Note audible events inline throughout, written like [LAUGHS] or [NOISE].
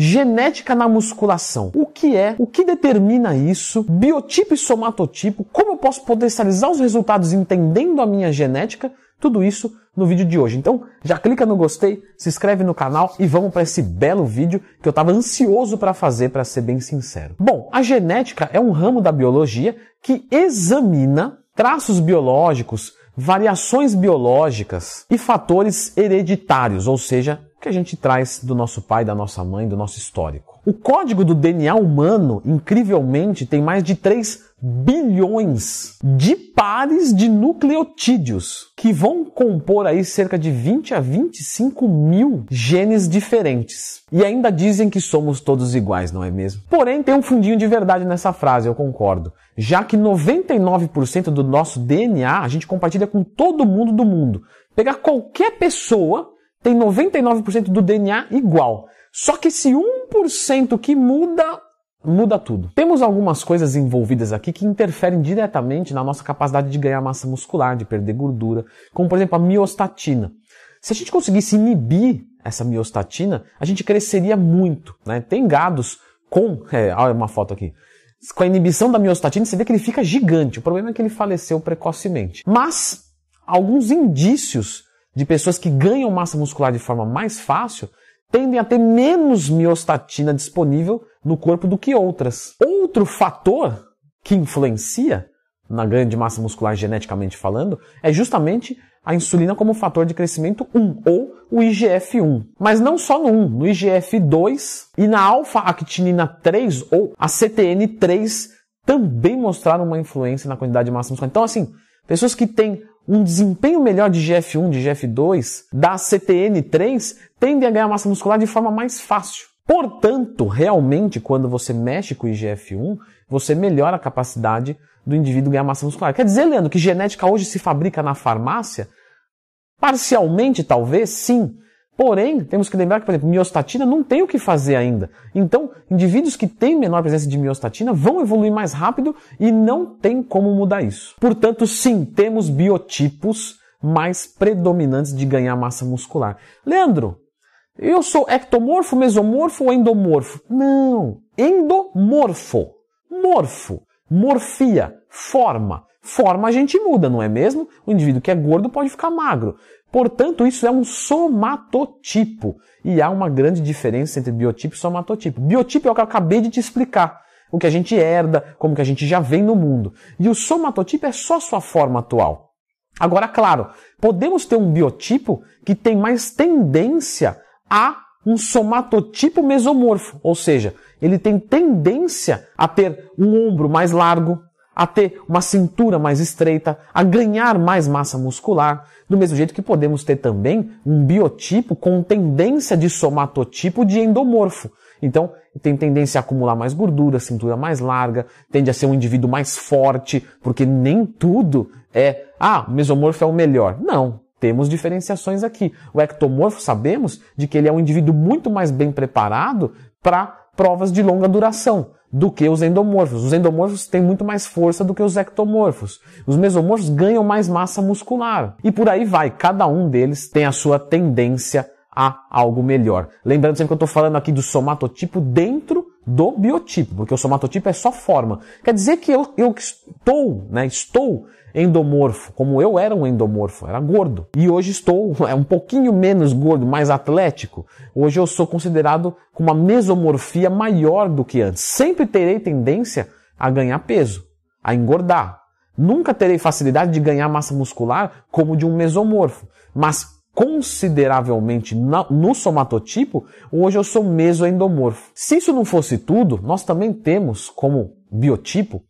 Genética na musculação. O que é? O que determina isso? Biotipo e somatotipo? Como eu posso potencializar os resultados entendendo a minha genética? Tudo isso no vídeo de hoje. Então, já clica no gostei, se inscreve no canal e vamos para esse belo vídeo que eu estava ansioso para fazer, para ser bem sincero. Bom, a genética é um ramo da biologia que examina traços biológicos, variações biológicas e fatores hereditários, ou seja, que a gente traz do nosso pai, da nossa mãe, do nosso histórico. O código do DNA humano, incrivelmente, tem mais de 3 bilhões de pares de nucleotídeos que vão compor aí cerca de 20 a 25 mil genes diferentes. E ainda dizem que somos todos iguais, não é mesmo? Porém, tem um fundinho de verdade nessa frase, eu concordo. Já que 99% do nosso DNA a gente compartilha com todo mundo do mundo. Pegar qualquer pessoa tem 99% do DNA igual. Só que esse 1% que muda, muda tudo. Temos algumas coisas envolvidas aqui que interferem diretamente na nossa capacidade de ganhar massa muscular, de perder gordura, como por exemplo a miostatina. Se a gente conseguisse inibir essa miostatina, a gente cresceria muito. Né? Tem gados com, é, olha uma foto aqui, com a inibição da miostatina, você vê que ele fica gigante. O problema é que ele faleceu precocemente. Mas alguns indícios de pessoas que ganham massa muscular de forma mais fácil tendem a ter menos miostatina disponível no corpo do que outras. Outro fator que influencia na ganho de massa muscular geneticamente falando é justamente a insulina como fator de crescimento 1 ou o IGF-1. Mas não só no 1, no IGF-2 e na alfa-actinina 3 ou a CTN3 também mostraram uma influência na quantidade de massa muscular. Então assim, pessoas que têm um desempenho melhor de GF1, de GF2, da CTN3, tendem a ganhar massa muscular de forma mais fácil. Portanto, realmente, quando você mexe com o IGF-1, você melhora a capacidade do indivíduo ganhar massa muscular. Quer dizer, Leandro, que genética hoje se fabrica na farmácia? Parcialmente, talvez, sim. Porém, temos que lembrar que, por exemplo, miostatina não tem o que fazer ainda. Então, indivíduos que têm menor presença de miostatina vão evoluir mais rápido e não tem como mudar isso. Portanto, sim, temos biotipos mais predominantes de ganhar massa muscular. Leandro, eu sou ectomorfo, mesomorfo ou endomorfo? Não, endomorfo. Morfo, morfia, forma. Forma a gente muda, não é mesmo? O indivíduo que é gordo pode ficar magro. Portanto, isso é um somatotipo. E há uma grande diferença entre biotipo e somatotipo. Biotipo é o que eu acabei de te explicar. O que a gente herda, como que a gente já vem no mundo. E o somatotipo é só sua forma atual. Agora, claro, podemos ter um biotipo que tem mais tendência a um somatotipo mesomorfo, ou seja, ele tem tendência a ter um ombro mais largo, a ter uma cintura mais estreita, a ganhar mais massa muscular, do mesmo jeito que podemos ter também um biotipo com tendência de somatotipo de endomorfo. Então, tem tendência a acumular mais gordura, cintura mais larga, tende a ser um indivíduo mais forte, porque nem tudo é, ah, o mesomorfo é o melhor. Não, temos diferenciações aqui. O ectomorfo sabemos de que ele é um indivíduo muito mais bem preparado para provas de longa duração do que os endomorfos. Os endomorfos têm muito mais força do que os ectomorfos. Os mesomorfos ganham mais massa muscular. E por aí vai, cada um deles tem a sua tendência a algo melhor. Lembrando sempre que eu estou falando aqui do somatotipo dentro do biotipo, porque o somatotipo é só forma. Quer dizer que eu, eu estou, né, estou endomorfo, como eu era um endomorfo, era gordo. E hoje estou [LAUGHS] é um pouquinho menos gordo, mais atlético. Hoje eu sou considerado com uma mesomorfia maior do que antes. Sempre terei tendência a ganhar peso, a engordar. Nunca terei facilidade de ganhar massa muscular como de um mesomorfo, mas consideravelmente no somatotipo, hoje eu sou mesoendomorfo. Se isso não fosse tudo, nós também temos como biotipo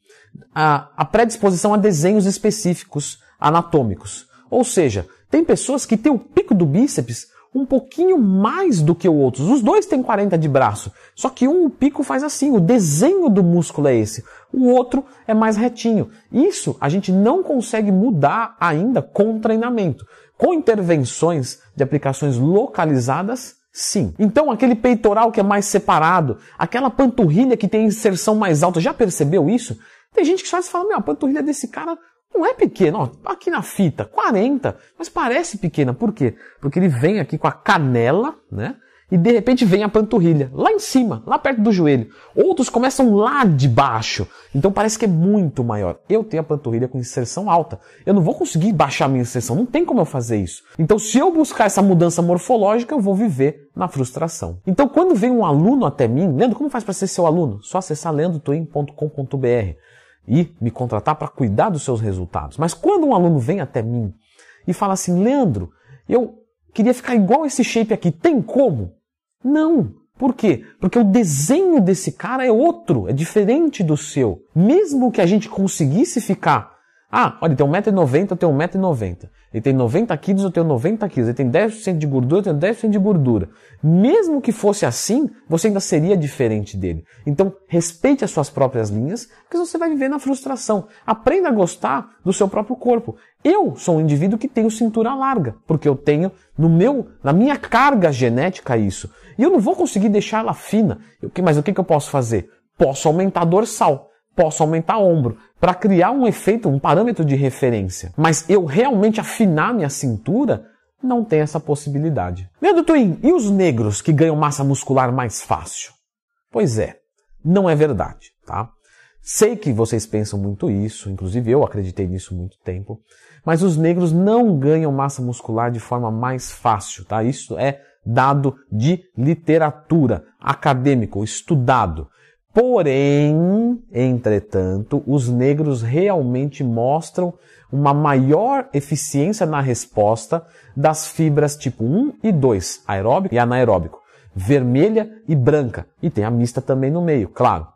a, a predisposição a desenhos específicos anatômicos. Ou seja, tem pessoas que têm o pico do bíceps um pouquinho mais do que o outro. Os dois têm 40 de braço, só que um o pico faz assim, o desenho do músculo é esse, o outro é mais retinho. Isso a gente não consegue mudar ainda com treinamento. Com intervenções de aplicações localizadas, sim. Então aquele peitoral que é mais separado, aquela panturrilha que tem inserção mais alta, já percebeu isso? Tem gente que só fala, meu, a panturrilha desse cara não é pequena, ó, aqui na fita, 40, mas parece pequena. Por quê? Porque ele vem aqui com a canela, né? e de repente vem a panturrilha, lá em cima, lá perto do joelho. Outros começam lá de baixo, então parece que é muito maior. Eu tenho a panturrilha com inserção alta. Eu não vou conseguir baixar a minha inserção, não tem como eu fazer isso. Então, se eu buscar essa mudança morfológica, eu vou viver na frustração. Então, quando vem um aluno até mim, Leandro, como faz para ser seu aluno? Só acessar leandrotoim.com.br e me contratar para cuidar dos seus resultados. Mas quando um aluno vem até mim e fala assim, Leandro, eu queria ficar igual esse shape aqui, tem como? Não. Por quê? Porque o desenho desse cara é outro, é diferente do seu. Mesmo que a gente conseguisse ficar ah, olha, tem 1,90m, eu tenho 1,90m. Ele tem 90 quilos, eu tenho 90 quilos. Ele tem 10% de gordura, eu tenho 10% de gordura. Mesmo que fosse assim, você ainda seria diferente dele. Então, respeite as suas próprias linhas, porque você vai viver na frustração. Aprenda a gostar do seu próprio corpo. Eu sou um indivíduo que tenho cintura larga, porque eu tenho no meu, na minha carga genética isso. E eu não vou conseguir deixar ela fina. Mas o que, que eu posso fazer? Posso aumentar dorsal posso aumentar ombro, para criar um efeito, um parâmetro de referência. Mas eu realmente afinar minha cintura, não tem essa possibilidade. Leandro Twin, e os negros que ganham massa muscular mais fácil? Pois é, não é verdade, tá? Sei que vocês pensam muito isso, inclusive eu acreditei nisso muito tempo, mas os negros não ganham massa muscular de forma mais fácil, tá? Isso é dado de literatura, acadêmico, estudado. Porém, entretanto, os negros realmente mostram uma maior eficiência na resposta das fibras tipo 1 e 2, aeróbico e anaeróbico, vermelha e branca, e tem a mista também no meio, claro.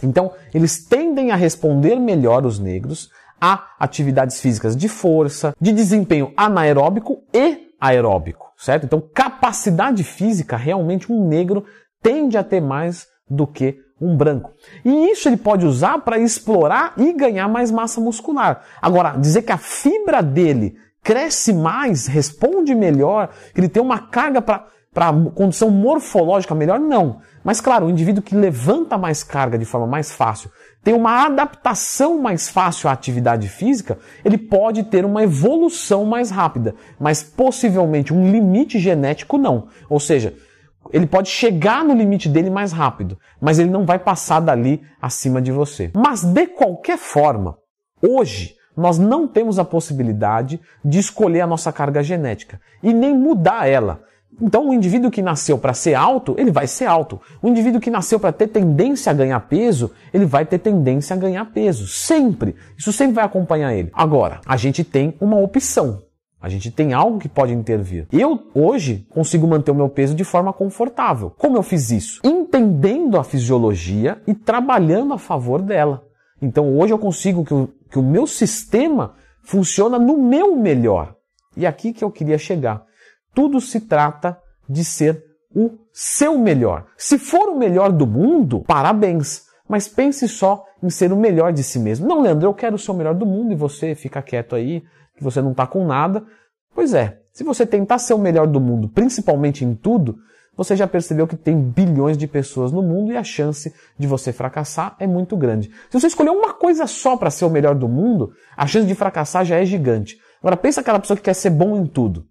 Então, eles tendem a responder melhor os negros a atividades físicas de força, de desempenho anaeróbico e aeróbico, certo? Então, capacidade física, realmente um negro tende a ter mais do que um branco. E isso ele pode usar para explorar e ganhar mais massa muscular. Agora, dizer que a fibra dele cresce mais, responde melhor, que ele tem uma carga para para condição morfológica melhor, não. Mas claro, o indivíduo que levanta mais carga de forma mais fácil, tem uma adaptação mais fácil à atividade física, ele pode ter uma evolução mais rápida, mas possivelmente um limite genético não. Ou seja, ele pode chegar no limite dele mais rápido, mas ele não vai passar dali acima de você. Mas de qualquer forma, hoje nós não temos a possibilidade de escolher a nossa carga genética e nem mudar ela. Então, o indivíduo que nasceu para ser alto, ele vai ser alto. O indivíduo que nasceu para ter tendência a ganhar peso, ele vai ter tendência a ganhar peso. Sempre. Isso sempre vai acompanhar ele. Agora, a gente tem uma opção. A gente tem algo que pode intervir. Eu, hoje, consigo manter o meu peso de forma confortável. Como eu fiz isso? Entendendo a fisiologia e trabalhando a favor dela. Então, hoje eu consigo que o, que o meu sistema funciona no meu melhor. E aqui que eu queria chegar. Tudo se trata de ser o seu melhor. Se for o melhor do mundo, parabéns. Mas pense só em ser o melhor de si mesmo. Não, Leandro, eu quero ser o melhor do mundo e você fica quieto aí, que você não está com nada. Pois é, se você tentar ser o melhor do mundo, principalmente em tudo, você já percebeu que tem bilhões de pessoas no mundo e a chance de você fracassar é muito grande. Se você escolher uma coisa só para ser o melhor do mundo, a chance de fracassar já é gigante. Agora pensa aquela pessoa que quer ser bom em tudo.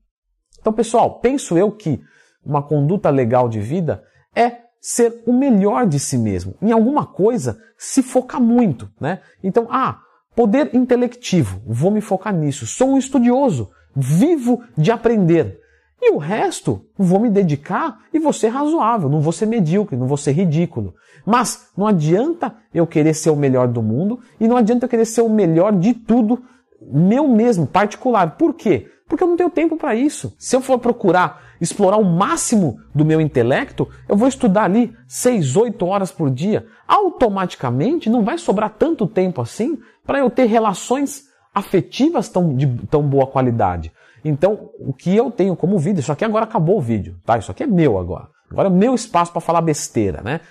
Então, pessoal, penso eu que uma conduta legal de vida é ser o melhor de si mesmo. Em alguma coisa, se focar muito, né? Então, ah, Poder intelectivo, vou me focar nisso. Sou um estudioso, vivo de aprender. E o resto, vou me dedicar e vou ser razoável, não vou ser medíocre, não vou ser ridículo. Mas não adianta eu querer ser o melhor do mundo e não adianta eu querer ser o melhor de tudo, meu mesmo, particular. Por quê? Porque eu não tenho tempo para isso. Se eu for procurar explorar o máximo do meu intelecto, eu vou estudar ali 6, 8 horas por dia. Automaticamente não vai sobrar tanto tempo assim para eu ter relações afetivas tão, de tão boa qualidade. Então, o que eu tenho como vídeo, isso aqui agora acabou o vídeo, tá? Isso aqui é meu agora. Agora é meu espaço para falar besteira, né?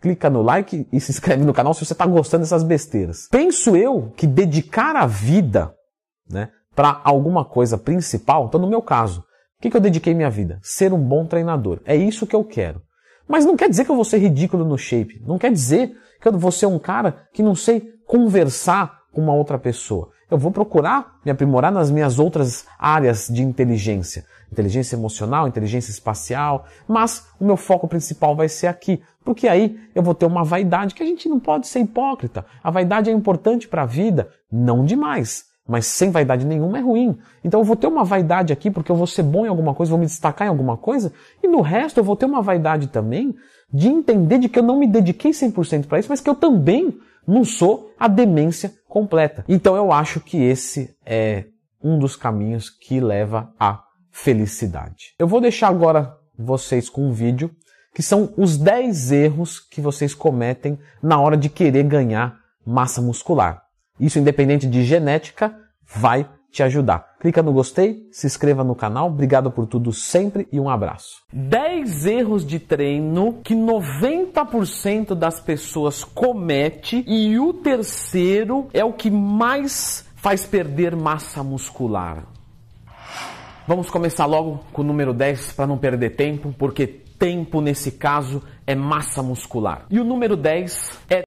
Clica no like e [LAUGHS] se inscreve no canal se você está gostando dessas besteiras. Penso eu que dedicar a vida, né, para alguma coisa principal, então no meu caso, o que, que eu dediquei minha vida? Ser um bom treinador. É isso que eu quero. Mas não quer dizer que eu vou ser ridículo no shape. Não quer dizer que eu vou ser um cara que não sei conversar com uma outra pessoa. eu vou procurar me aprimorar nas minhas outras áreas de inteligência. Inteligência emocional, inteligência espacial, mas o meu foco principal vai ser aqui, porque aí eu vou ter uma vaidade que a gente não pode ser hipócrita. A vaidade é importante para a vida, não demais, mas sem vaidade nenhuma é ruim. Então eu vou ter uma vaidade aqui porque eu vou ser bom em alguma coisa, vou me destacar em alguma coisa, e no resto eu vou ter uma vaidade também de entender de que eu não me dediquei 100% para isso, mas que eu também não sou a demência completa. Então eu acho que esse é um dos caminhos que leva à felicidade. Eu vou deixar agora vocês com um vídeo que são os 10 erros que vocês cometem na hora de querer ganhar massa muscular. Isso, independente de genética, vai te ajudar. Clica no gostei, se inscreva no canal. Obrigado por tudo sempre e um abraço. 10 erros de treino que 90% das pessoas comete e o terceiro é o que mais faz perder massa muscular. Vamos começar logo com o número 10 para não perder tempo, porque tempo nesse caso é massa muscular. E o número 10 é